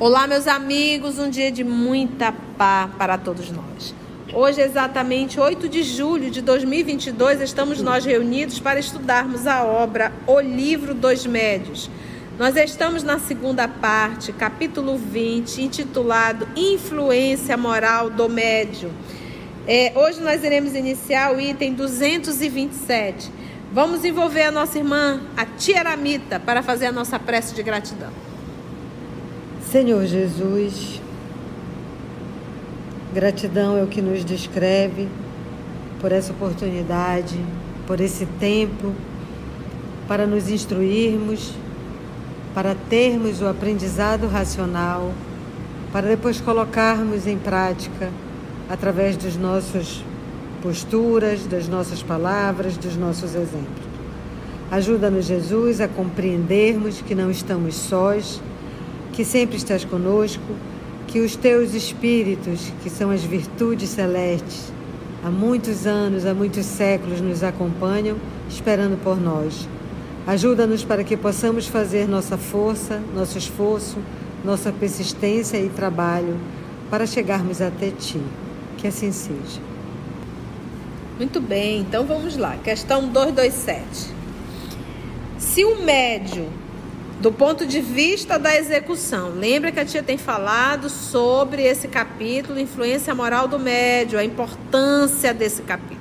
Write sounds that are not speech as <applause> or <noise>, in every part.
Olá, meus amigos, um dia de muita paz para todos nós. Hoje, exatamente 8 de julho de 2022, estamos nós reunidos para estudarmos a obra O Livro dos Médios. Nós estamos na segunda parte, capítulo 20, intitulado Influência Moral do Médio. É, hoje nós iremos iniciar o item 227. Vamos envolver a nossa irmã, a tia Aramita, para fazer a nossa prece de gratidão. Senhor Jesus, gratidão é o que nos descreve por essa oportunidade, por esse tempo, para nos instruirmos, para termos o aprendizado racional, para depois colocarmos em prática através das nossas posturas, das nossas palavras, dos nossos exemplos. Ajuda-nos, Jesus, a compreendermos que não estamos sós que sempre estás conosco, que os teus espíritos, que são as virtudes celestes, há muitos anos, há muitos séculos nos acompanham, esperando por nós. Ajuda-nos para que possamos fazer nossa força, nosso esforço, nossa persistência e trabalho para chegarmos até Ti. Que assim seja. Muito bem, então vamos lá. Questão 227. Se o médio do ponto de vista da execução. Lembra que a tia tem falado sobre esse capítulo, influência moral do médio, a importância desse capítulo.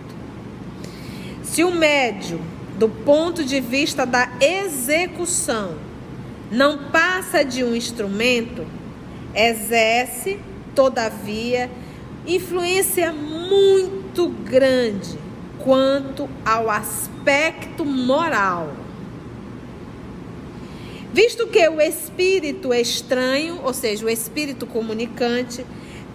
Se o médio, do ponto de vista da execução, não passa de um instrumento, exerce, todavia, influência muito grande quanto ao aspecto moral Visto que o espírito estranho, ou seja, o espírito comunicante,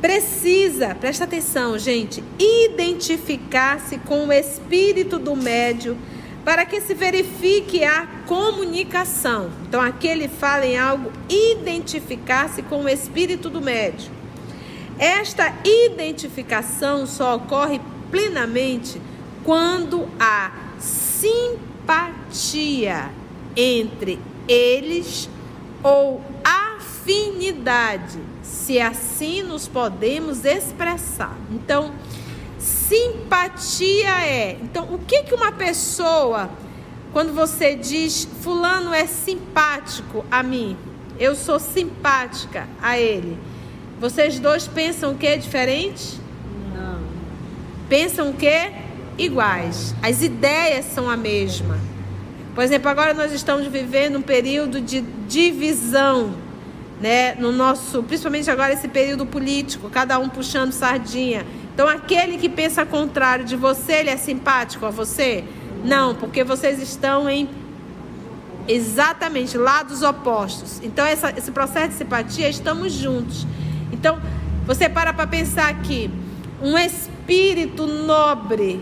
precisa, presta atenção, gente, identificar-se com o espírito do médio para que se verifique a comunicação. Então, aqui ele fala em algo, identificar-se com o espírito do médio. Esta identificação só ocorre plenamente quando há simpatia entre eles ou afinidade, se assim nos podemos expressar. Então, simpatia é. Então, o que que uma pessoa quando você diz fulano é simpático a mim, eu sou simpática a ele. Vocês dois pensam o que é diferente? Não. Pensam o que? Iguais. As ideias são a mesma. Por exemplo, agora nós estamos vivendo um período de divisão, né? No nosso, principalmente agora esse período político, cada um puxando sardinha. Então, aquele que pensa contrário de você, ele é simpático a você? Não, porque vocês estão em exatamente lados opostos. Então, essa, esse processo de simpatia, estamos juntos. Então, você para para pensar que um espírito nobre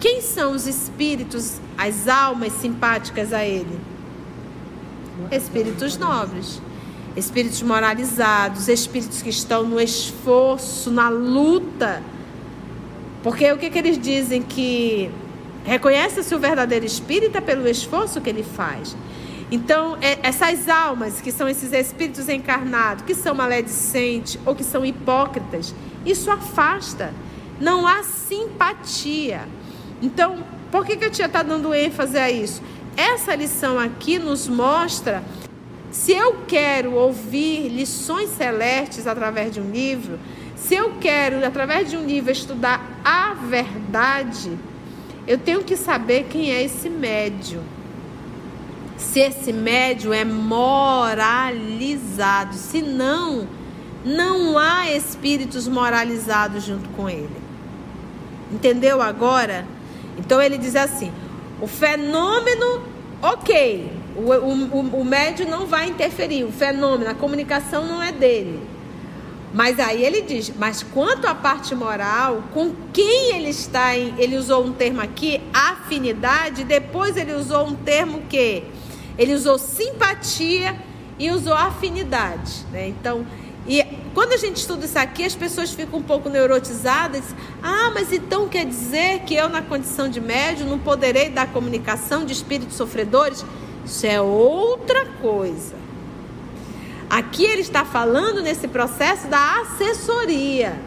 quem são os espíritos, as almas simpáticas a ele? Espíritos nobres, espíritos moralizados, espíritos que estão no esforço, na luta. Porque o que, que eles dizem? Que reconhece-se o verdadeiro espírita pelo esforço que ele faz. Então, é, essas almas, que são esses espíritos encarnados, que são maledicentes ou que são hipócritas, isso afasta. Não há simpatia. Então, por que, que a tia está dando ênfase a isso? Essa lição aqui nos mostra se eu quero ouvir lições celestes através de um livro, se eu quero, através de um livro, estudar a verdade, eu tenho que saber quem é esse médio. Se esse médio é moralizado, se não, não há espíritos moralizados junto com ele. Entendeu agora? Então ele diz assim: o fenômeno, ok, o, o, o médio não vai interferir, o fenômeno, a comunicação não é dele. Mas aí ele diz, mas quanto à parte moral, com quem ele está em, ele usou um termo aqui, afinidade, depois ele usou um termo que ele usou simpatia e usou afinidade, né? Então, E quando a gente estuda isso aqui, as pessoas ficam um pouco neurotizadas. Ah, mas então quer dizer que eu, na condição de médium, não poderei dar comunicação de espíritos sofredores? Isso é outra coisa. Aqui ele está falando nesse processo da assessoria,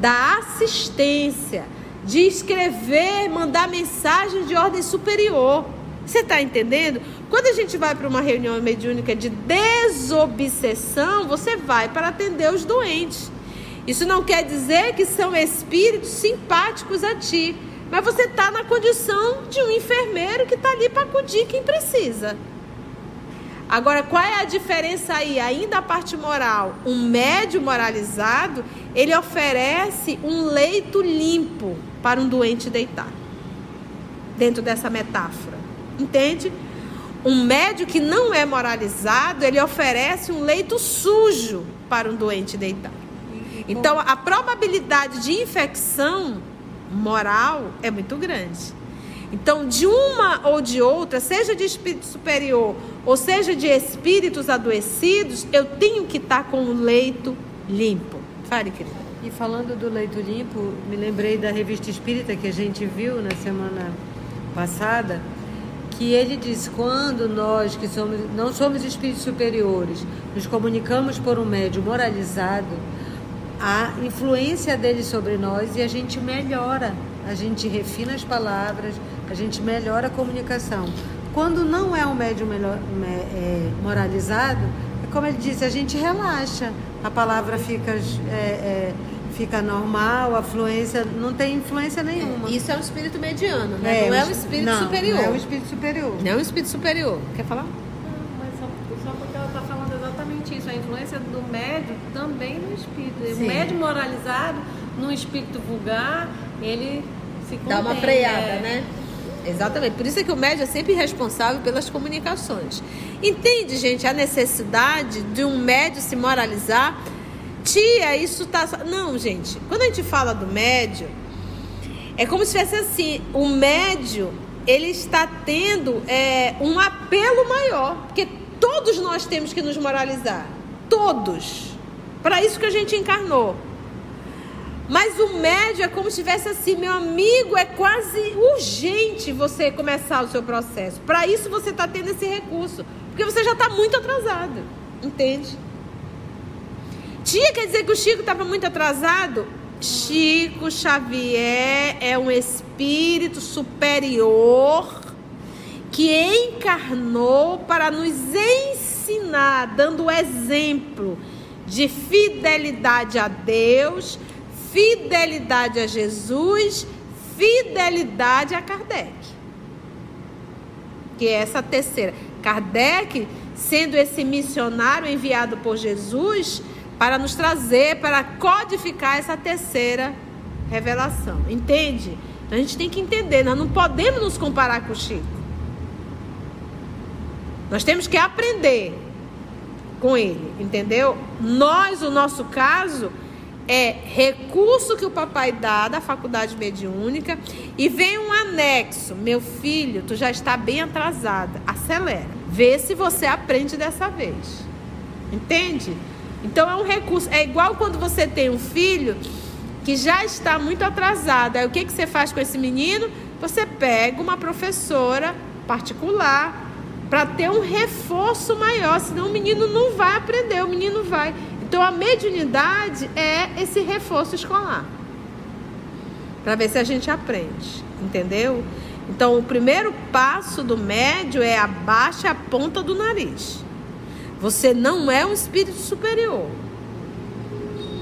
da assistência, de escrever, mandar mensagens de ordem superior. Você está entendendo? Quando a gente vai para uma reunião mediúnica de desobsessão, você vai para atender os doentes. Isso não quer dizer que são espíritos simpáticos a ti, mas você está na condição de um enfermeiro que está ali para acudir quem precisa. Agora, qual é a diferença aí? Ainda a parte moral. Um médio moralizado, ele oferece um leito limpo para um doente deitar. Dentro dessa metáfora. Entende? Um médio que não é moralizado, ele oferece um leito sujo para um doente deitar. Então, a probabilidade de infecção moral é muito grande. Então, de uma ou de outra, seja de espírito superior ou seja de espíritos adoecidos, eu tenho que estar com o leito limpo. Fale, querida. E falando do leito limpo, me lembrei da revista espírita que a gente viu na semana passada que ele diz quando nós que somos não somos espíritos superiores nos comunicamos por um médio moralizado a influência dele sobre nós e a gente melhora a gente refina as palavras a gente melhora a comunicação. Quando não é um médio melhor, é, moralizado é como ele disse a gente relaxa a palavra fica é, é, fica normal, a fluência não tem influência nenhuma. É, isso é um espírito mediano, né? É, não é um espírito não, superior. Não é um espírito superior. Não é um espírito superior. Quer falar? Não, mas só, só porque ela está falando exatamente isso. A influência do médio também no espírito. Sim. O médio moralizado, no espírito vulgar, ele se contém, Dá uma freada, é... né? Exatamente. Por isso é que o médio é sempre responsável pelas comunicações. Entende, gente, a necessidade de um médio se moralizar tia, isso tá. Não, gente. Quando a gente fala do médio, é como se fosse assim: o médio ele está tendo é, um apelo maior, porque todos nós temos que nos moralizar. Todos. Para isso que a gente encarnou. Mas o médio é como se tivesse assim, meu amigo, é quase urgente você começar o seu processo. Para isso você está tendo esse recurso, porque você já está muito atrasado, entende? Tia quer dizer que o Chico estava muito atrasado? Chico Xavier é um espírito superior que encarnou para nos ensinar, dando exemplo de fidelidade a Deus, fidelidade a Jesus, fidelidade a Kardec. Que é essa terceira. Kardec, sendo esse missionário enviado por Jesus, para nos trazer, para codificar essa terceira revelação. Entende? Então a gente tem que entender, nós não podemos nos comparar com o Chico. Nós temos que aprender com ele, entendeu? Nós, o nosso caso, é recurso que o papai dá da faculdade mediúnica e vem um anexo. Meu filho, tu já está bem atrasada. Acelera. Vê se você aprende dessa vez. Entende? Então é um recurso. É igual quando você tem um filho que já está muito atrasado. Aí o que, que você faz com esse menino? Você pega uma professora particular para ter um reforço maior, senão o menino não vai aprender, o menino vai. Então a mediunidade é esse reforço escolar. Para ver se a gente aprende, entendeu? Então o primeiro passo do médio é abaixe a ponta do nariz. Você não é um espírito superior.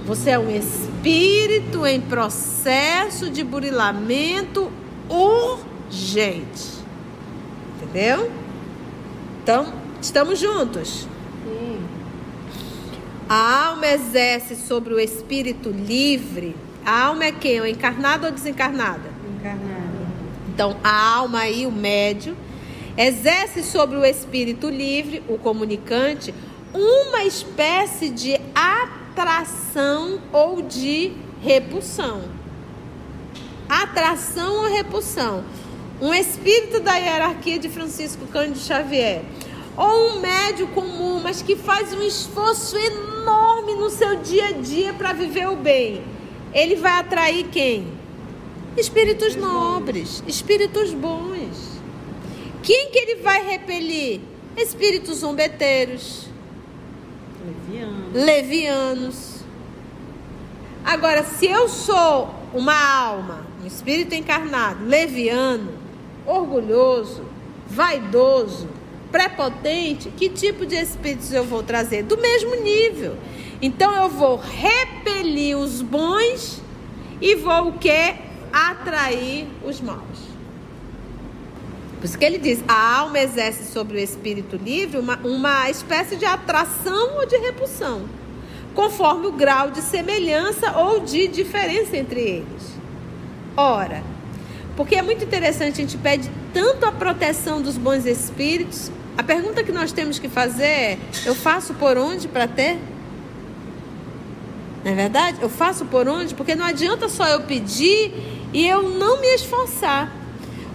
Você é um espírito em processo de burilamento urgente. Entendeu? Então, estamos juntos. Sim. A alma exerce sobre o espírito livre. A alma é quem? É encarnada ou desencarnada? Encarnada. Então, a alma aí, o médio exerce sobre o espírito livre, o comunicante, uma espécie de atração ou de repulsão. Atração ou repulsão. Um espírito da hierarquia de Francisco Cândido Xavier. Ou um médio comum, mas que faz um esforço enorme no seu dia a dia para viver o bem, ele vai atrair quem? Espíritos nobres, espíritos bons. Quem que ele vai repelir? Espíritos zombeteiros, Leviano. levianos. Agora, se eu sou uma alma, um espírito encarnado, leviano, orgulhoso, vaidoso, prepotente, que tipo de espíritos eu vou trazer? Do mesmo nível. Então eu vou repelir os bons e vou o quê? Atrair os maus. Por isso que ele diz: a alma exerce sobre o espírito livre uma, uma espécie de atração ou de repulsão, conforme o grau de semelhança ou de diferença entre eles. Ora, porque é muito interessante, a gente pede tanto a proteção dos bons espíritos. A pergunta que nós temos que fazer é: eu faço por onde para ter? Não é verdade? Eu faço por onde? Porque não adianta só eu pedir e eu não me esforçar.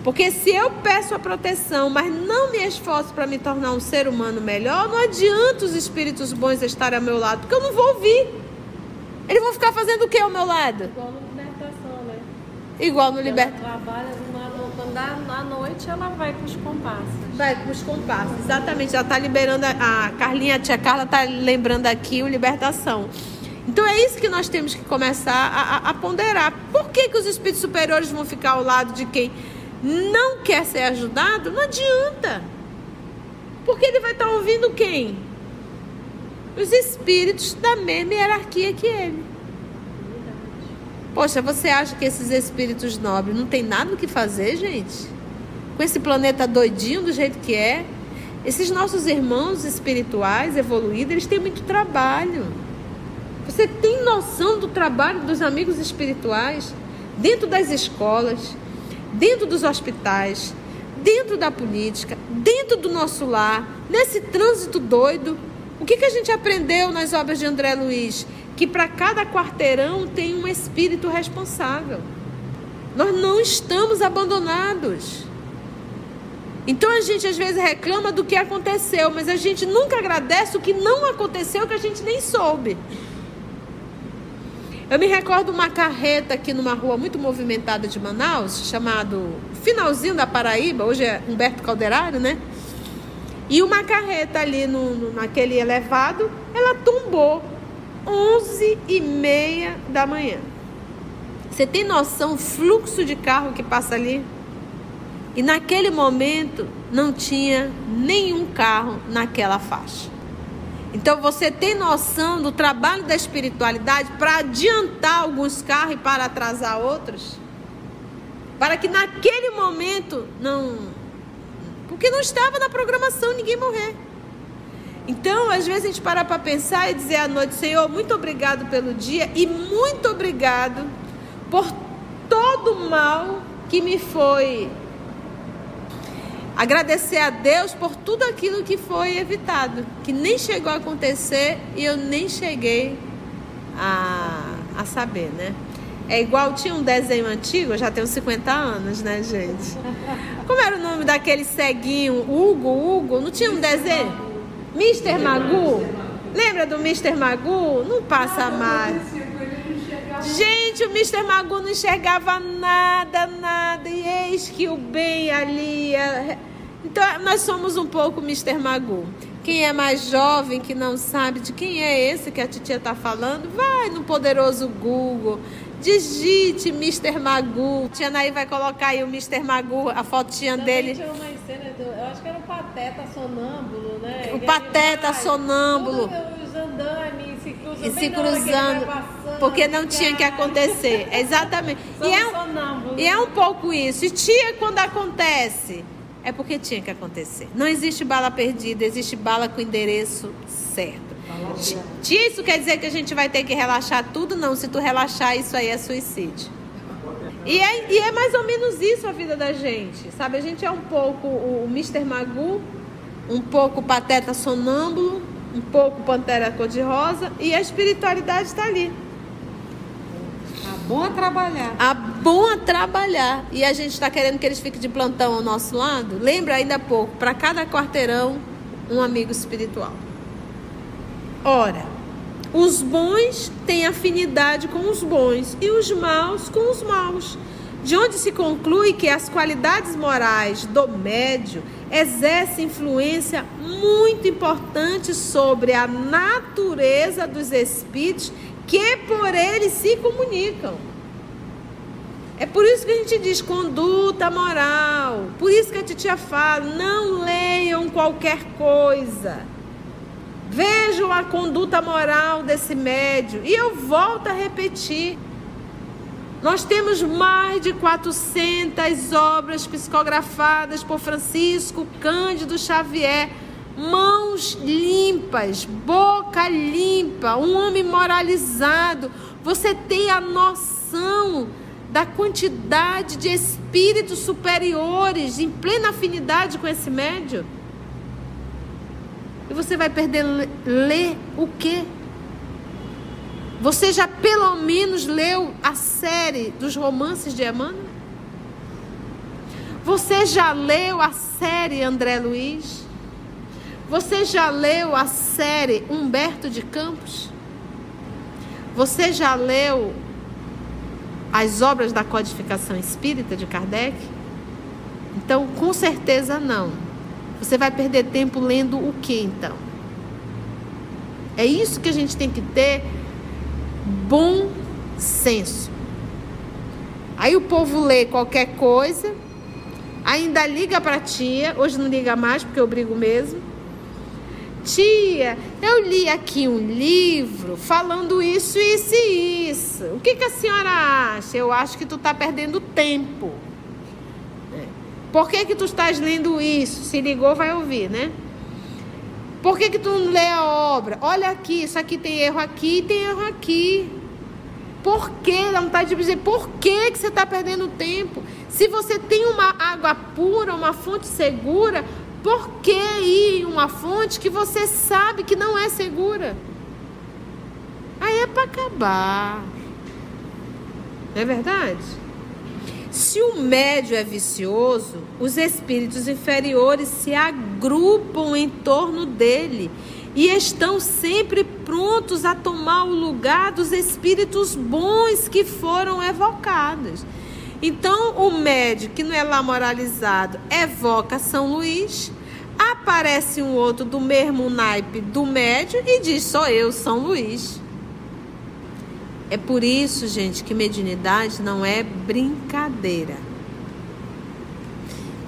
Porque se eu peço a proteção, mas não me esforço para me tornar um ser humano melhor, não adianta os espíritos bons estarem ao meu lado, porque eu não vou ouvir. Eles vão ficar fazendo o que ao meu lado? Igual no libertação, né? Igual no Ela liberta. trabalha quando dá à noite, ela vai com os compassos. Vai com os compassos, exatamente. Ela está liberando, a, a Carlinha, a tia Carla está lembrando aqui o libertação. Então é isso que nós temos que começar a, a, a ponderar. Por que, que os espíritos superiores vão ficar ao lado de quem não quer ser ajudado? Não adianta. Porque ele vai estar ouvindo quem? Os espíritos da mesma hierarquia que ele. Poxa, você acha que esses espíritos nobres não tem nada o que fazer, gente? Com esse planeta doidinho do jeito que é? Esses nossos irmãos espirituais evoluídos, eles têm muito trabalho. Você tem noção do trabalho dos amigos espirituais dentro das escolas, dentro dos hospitais, dentro da política, dentro do nosso lar, nesse trânsito doido? O que, que a gente aprendeu nas obras de André Luiz? Que para cada quarteirão tem um espírito responsável. Nós não estamos abandonados. Então a gente às vezes reclama do que aconteceu, mas a gente nunca agradece o que não aconteceu, que a gente nem soube. Eu me recordo uma carreta aqui numa rua muito movimentada de Manaus, chamado Finalzinho da Paraíba, hoje é Humberto Calderário, né? E uma carreta ali no, no, naquele elevado, ela tombou 11 e meia da manhã. Você tem noção o fluxo de carro que passa ali? E naquele momento não tinha nenhum carro naquela faixa. Então você tem noção do trabalho da espiritualidade para adiantar alguns carros e para atrasar outros? Para que naquele momento não. Porque não estava na programação ninguém morrer. Então, às vezes a gente para para pensar e dizer à noite, Senhor, muito obrigado pelo dia e muito obrigado por todo o mal que me foi agradecer a Deus por tudo aquilo que foi evitado, que nem chegou a acontecer e eu nem cheguei a, a saber, né? É igual, tinha um desenho antigo, eu já tenho 50 anos, né, gente? Como era o nome daquele ceguinho? Hugo, Hugo? Não tinha um desenho? Mr. Magu? Lembra do Mr. Magu? Não passa mais. Gente, o Mr. Magu não enxergava nada, nada. E eis que o bem ali. Então, nós somos um pouco Mr. Magu. Quem é mais jovem, que não sabe de quem é esse que a titia está falando, vai no poderoso Google. Digite Mr. Magu. Tia Naí vai colocar aí o Mr. Magu, a fotinha Também dele. tinha uma cena do, eu acho que era o Pateta sonâmbulo, né? O Que Pateta vai, sonâmbulo. tudo Os andames E se cruzando, porque não tinha que acontecer. <laughs> Exatamente. E é, sonâmbulos. e é um pouco isso. E tia, quando acontece, é porque tinha que acontecer. Não existe bala perdida, existe bala com endereço certo. Ti- Tia, isso quer dizer que a gente vai ter que relaxar tudo? Não, se tu relaxar, isso aí é suicídio. E é, e é mais ou menos isso a vida da gente, sabe? A gente é um pouco o Mr. Magu, um pouco o Pateta Sonâmbulo, um pouco Pantera Cor-de-Rosa, e a espiritualidade está ali. Bom a trabalhar. A bom a trabalhar. E a gente está querendo que eles fiquem de plantão ao nosso lado? Lembra ainda há pouco, para cada quarteirão, um amigo espiritual. Ora, Os bons têm afinidade com os bons e os maus com os maus. De onde se conclui que as qualidades morais do médio exercem influência muito importante sobre a natureza dos espíritos que por eles se comunicam. É por isso que a gente diz conduta moral. Por isso que a titia fala: não leiam qualquer coisa. Vejam a conduta moral desse médio. E eu volto a repetir. Nós temos mais de 400 obras psicografadas por Francisco Cândido Xavier. Mãos limpas, boca limpa, um homem moralizado. Você tem a noção da quantidade de espíritos superiores em plena afinidade com esse médio? E você vai perder ler o quê? Você já pelo menos leu a série dos romances de Emmanuel? Você já leu a série André Luiz? Você já leu a série Humberto de Campos? Você já leu as obras da codificação espírita de Kardec? Então, com certeza não. Você vai perder tempo lendo o que então? É isso que a gente tem que ter bom senso. Aí o povo lê qualquer coisa, ainda liga para tia, hoje não liga mais porque eu brigo mesmo. Tia, eu li aqui um livro falando isso, isso e isso. O que, que a senhora acha? Eu acho que tu está perdendo tempo. É. Por que, que tu estás lendo isso? Se ligou, vai ouvir, né? Por que, que tu não lê a obra? Olha aqui, isso aqui tem erro aqui tem erro aqui. Por que? Dá vontade de dizer, por que, que você está perdendo tempo? Se você tem uma água pura, uma fonte segura, por que ir em uma fonte que você sabe que não é segura? Aí é para acabar. Não é verdade? Se o médio é vicioso, os espíritos inferiores se agrupam em torno dele e estão sempre prontos a tomar o lugar dos espíritos bons que foram evocados. Então, o médio que não é lá moralizado evoca São Luís, aparece um outro do mesmo naipe do médio e diz: Sou eu, São Luís. É por isso, gente, que mediunidade não é brincadeira.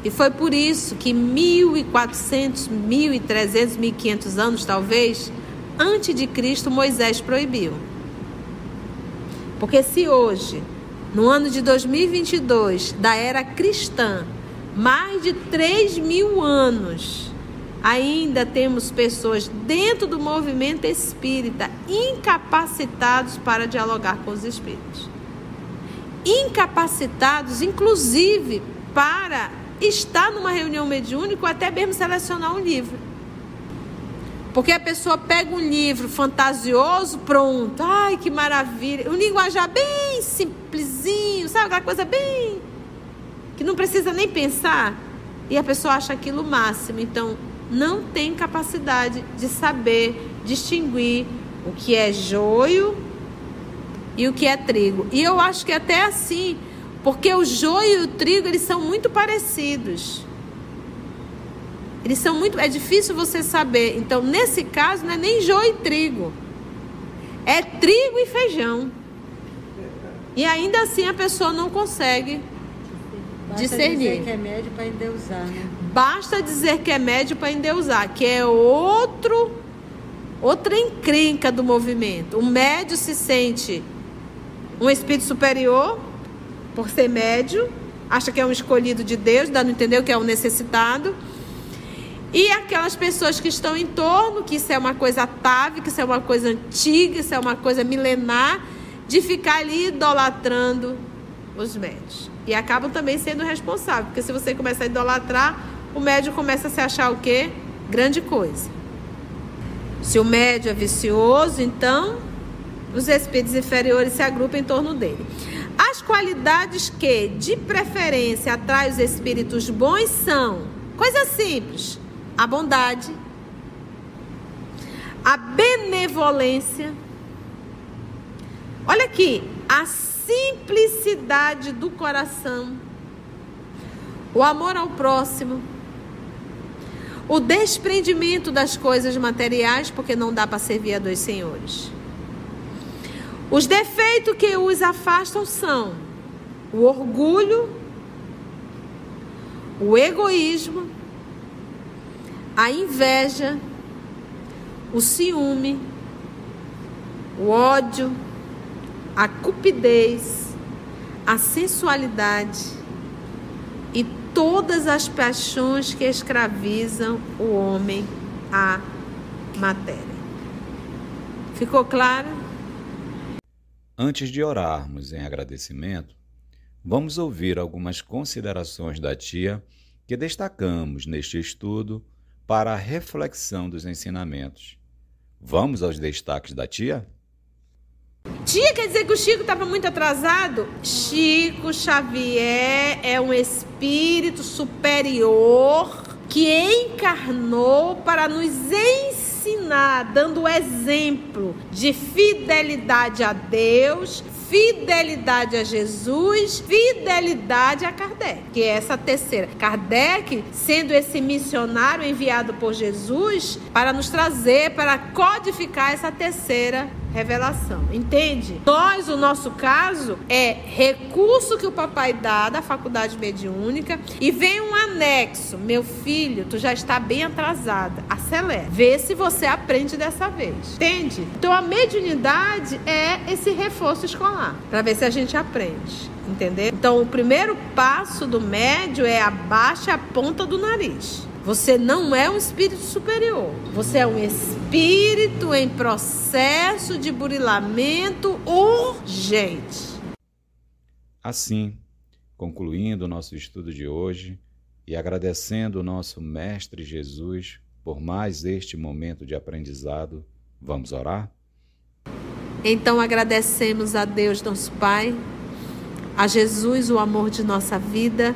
E foi por isso que 1400, 1300, 1500 anos talvez, antes de Cristo, Moisés proibiu. Porque se hoje no ano de 2022, da era cristã, mais de 3 mil anos, ainda temos pessoas dentro do movimento espírita incapacitados para dialogar com os espíritos. Incapacitados, inclusive, para estar numa reunião mediúnica ou até mesmo selecionar um livro. Porque a pessoa pega um livro fantasioso, pronto. Ai, que maravilha. Um linguajar bem simplesinho, sabe? Aquela coisa bem. que não precisa nem pensar. E a pessoa acha aquilo o máximo. Então, não tem capacidade de saber distinguir o que é joio e o que é trigo. E eu acho que é até assim, porque o joio e o trigo eles são muito parecidos. Eles são muito. É difícil você saber. Então, nesse caso, não é nem joio e trigo. É trigo e feijão. E ainda assim a pessoa não consegue Basta discernir. dizer que é médio para endeusar, né? Basta dizer que é médio para endeusar, que é outro outra encrenca do movimento. O médio se sente um espírito superior por ser médio, acha que é um escolhido de Deus, dá não entender que é um necessitado. E aquelas pessoas que estão em torno, que isso é uma coisa atávica, isso é uma coisa antiga, isso é uma coisa milenar, de ficar ali idolatrando os médios. E acabam também sendo responsáveis, porque se você começa a idolatrar, o médio começa a se achar o quê? Grande coisa. Se o médio é vicioso, então os espíritos inferiores se agrupam em torno dele. As qualidades que, de preferência, atraem os espíritos bons são coisas simples a bondade, a benevolência, Olha aqui, a simplicidade do coração, o amor ao próximo, o desprendimento das coisas materiais, porque não dá para servir a dois senhores. Os defeitos que os afastam são o orgulho, o egoísmo, a inveja, o ciúme, o ódio, a cupidez, a sensualidade todas as paixões que escravizam o homem à matéria. Ficou claro? Antes de orarmos em agradecimento, vamos ouvir algumas considerações da tia que destacamos neste estudo para a reflexão dos ensinamentos. Vamos aos destaques da tia? Tia quer dizer que o Chico estava muito atrasado? Chico Xavier é um espírito superior que encarnou para nos ensinar, dando exemplo de fidelidade a Deus, fidelidade a Jesus, fidelidade a Kardec, que é essa terceira. Kardec, sendo esse missionário enviado por Jesus para nos trazer, para codificar essa terceira revelação. Entende? Nós, o nosso caso, é recurso que o papai dá da faculdade mediúnica e vem um anexo. Meu filho, tu já está bem atrasada. Acelera. Vê se você aprende dessa vez. Entende? Então a mediunidade é esse reforço escolar para ver se a gente aprende. Entendeu? Então o primeiro passo do médio é abaixe a ponta do nariz. Você não é um espírito superior. Você é um espírito em processo de burilamento urgente. Assim, concluindo o nosso estudo de hoje e agradecendo o nosso Mestre Jesus por mais este momento de aprendizado, vamos orar? Então agradecemos a Deus, nosso Pai, a Jesus, o amor de nossa vida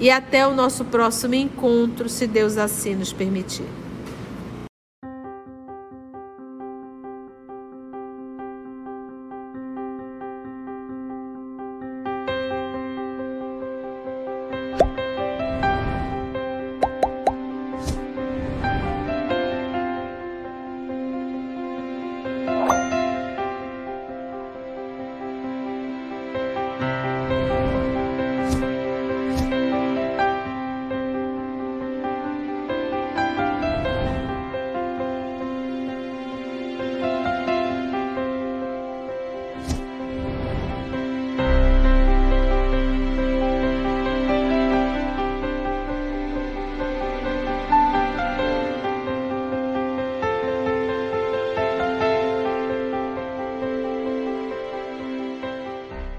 e até o nosso próximo encontro, se Deus assim nos permitir.